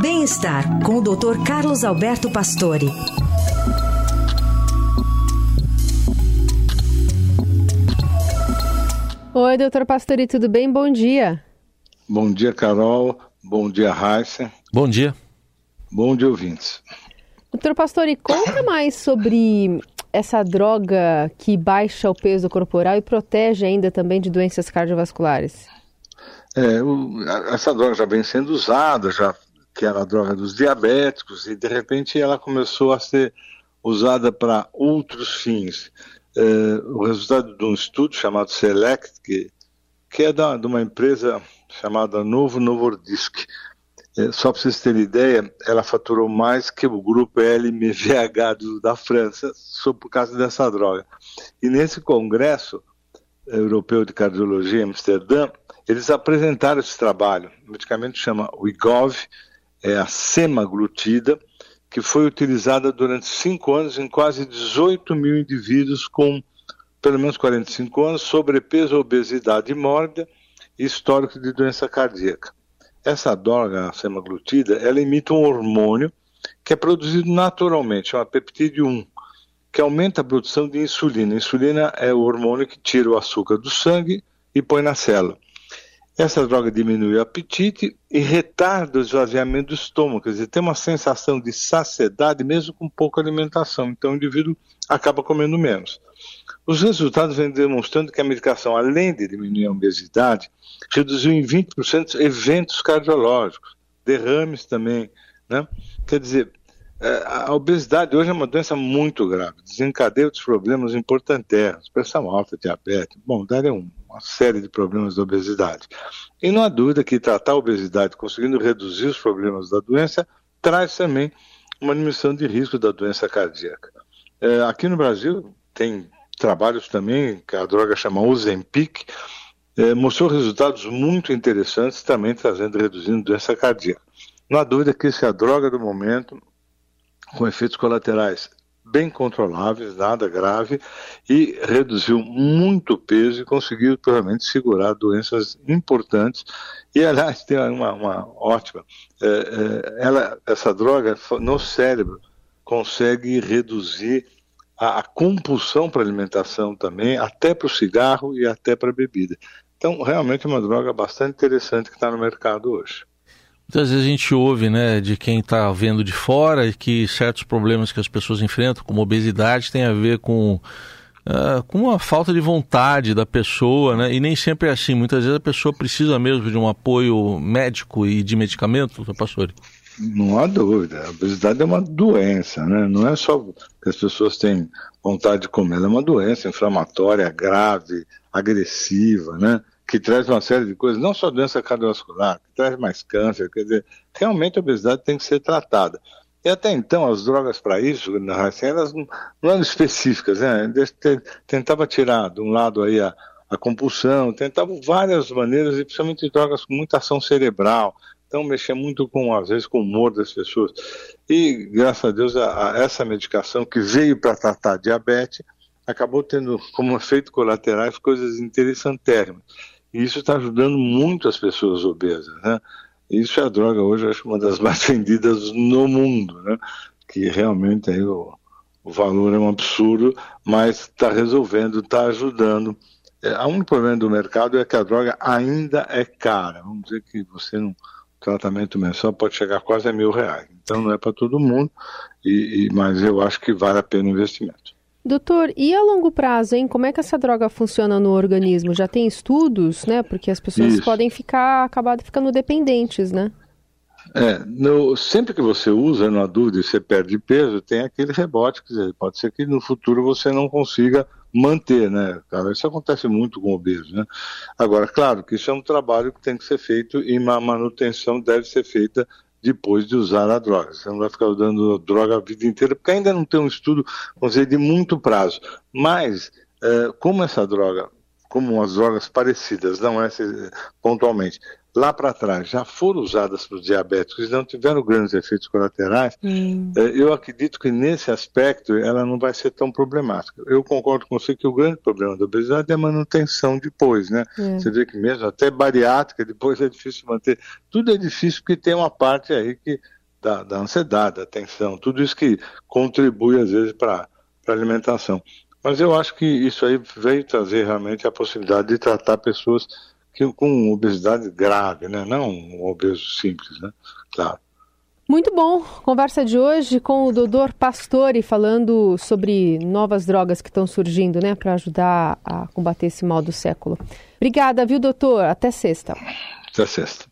Bem-estar com o Dr. Carlos Alberto Pastore. Oi, doutor Pastore, tudo bem? Bom dia. Bom dia, Carol. Bom dia, Raíssa. Bom dia. Bom dia, ouvintes. Doutor Pastore, conta mais sobre essa droga que baixa o peso corporal e protege ainda também de doenças cardiovasculares. É, o, essa droga já vem sendo usada, já que era a droga dos diabéticos, e de repente ela começou a ser usada para outros fins. É, o resultado de um estudo chamado SELECT, que, que é da, de uma empresa chamada Novo Novordisk. É, só para vocês terem ideia, ela faturou mais que o grupo LMVH da França, só por causa dessa droga. E nesse congresso europeu de cardiologia em Amsterdã, eles apresentaram esse trabalho. O medicamento chama Wigov, é a semaglutida, que foi utilizada durante cinco anos em quase 18 mil indivíduos com pelo menos 45 anos, sobrepeso, obesidade mórbida e histórico de doença cardíaca. Essa droga, a semaglutida, ela imita um hormônio que é produzido naturalmente, uma peptide 1, que aumenta a produção de insulina. Insulina é o hormônio que tira o açúcar do sangue e põe na célula. Essa droga diminui o apetite e retarda o esvaziamento do estômago, quer dizer, tem uma sensação de saciedade mesmo com pouca alimentação, então o indivíduo acaba comendo menos. Os resultados vêm demonstrando que a medicação, além de diminuir a obesidade, reduziu em 20% eventos cardiológicos, derrames também, né? Quer dizer, a obesidade hoje é uma doença muito grave, desencadeia outros problemas importantes, pressão alta, diabetes, bom, daria um, uma série de problemas da obesidade. E não há dúvida que tratar a obesidade, conseguindo reduzir os problemas da doença, traz também uma diminuição de risco da doença cardíaca. É, aqui no Brasil tem trabalhos também, que a droga chama Ozempic, é, mostrou resultados muito interessantes, também trazendo reduzindo doença cardíaca. Não há dúvida que essa é a droga do momento, com efeitos colaterais bem controláveis, nada grave, e reduziu muito o peso e conseguiu realmente segurar doenças importantes. E aliás, tem uma, uma ótima, é, é, ela, essa droga no cérebro consegue reduzir a, a compulsão para alimentação também, até para o cigarro e até para a bebida. Então, realmente é uma droga bastante interessante que está no mercado hoje. Muitas vezes a gente ouve, né, de quem está vendo de fora que certos problemas que as pessoas enfrentam, como obesidade, tem a ver com uh, com a falta de vontade da pessoa, né? E nem sempre é assim. Muitas vezes a pessoa precisa mesmo de um apoio médico e de medicamento, Pastor. Não há dúvida. A obesidade é uma doença, né? Não é só que as pessoas têm vontade de comer, ela é uma doença inflamatória grave, agressiva, né? Que traz uma série de coisas, não só doença cardiovascular, que traz mais câncer, quer dizer, realmente a obesidade tem que ser tratada. E até então, as drogas para isso, elas não, eram específicas, né? Tentava tirar de um lado aí a, a compulsão, tentavam várias maneiras, e principalmente drogas com muita ação cerebral, então mexer muito com, às vezes, com o humor das pessoas. E, graças a Deus, a, a essa medicação que veio para tratar diabetes, acabou tendo como efeito colaterais coisas interessantérrimas. E isso está ajudando muito as pessoas obesas, né? Isso é a droga hoje, acho uma das mais vendidas no mundo, né? Que realmente aí o, o valor é um absurdo, mas está resolvendo, está ajudando. É, há um problema do mercado é que a droga ainda é cara. Vamos dizer que você não tratamento mensal pode chegar quase a mil reais. Então não é para todo mundo, e, e, mas eu acho que vale a pena o investimento. Doutor, e a longo prazo, hein? Como é que essa droga funciona no organismo? Já tem estudos, né? Porque as pessoas Isso. podem ficar, acabar ficando dependentes, né? É, no, sempre que você usa, na dúvida, e você perde peso, tem aquele rebote, quer dizer, pode ser que no futuro você não consiga manter, né? Cara, isso acontece muito com obesos, né? Agora, claro que isso é um trabalho que tem que ser feito e a manutenção deve ser feita depois de usar a droga. Você não vai ficar usando droga a vida inteira, porque ainda não tem um estudo, vamos dizer, de muito prazo. Mas, é, como essa droga, como as drogas parecidas, não essa pontualmente, lá para trás já foram usadas para os diabéticos e não tiveram grandes efeitos colaterais, hum. Eu acredito que nesse aspecto ela não vai ser tão problemática. Eu concordo com você que o grande problema da obesidade é a manutenção depois, né? É. Você vê que mesmo até bariátrica depois é difícil manter. Tudo é difícil porque tem uma parte aí que da, da ansiedade, da tensão, tudo isso que contribui às vezes para a alimentação. Mas eu acho que isso aí veio trazer realmente a possibilidade de tratar pessoas que, com obesidade grave, né? não um obeso simples, né? claro. Muito bom. Conversa de hoje com o doutor Pastore falando sobre novas drogas que estão surgindo, né, para ajudar a combater esse mal do século. Obrigada, viu, doutor? Até sexta. Até sexta.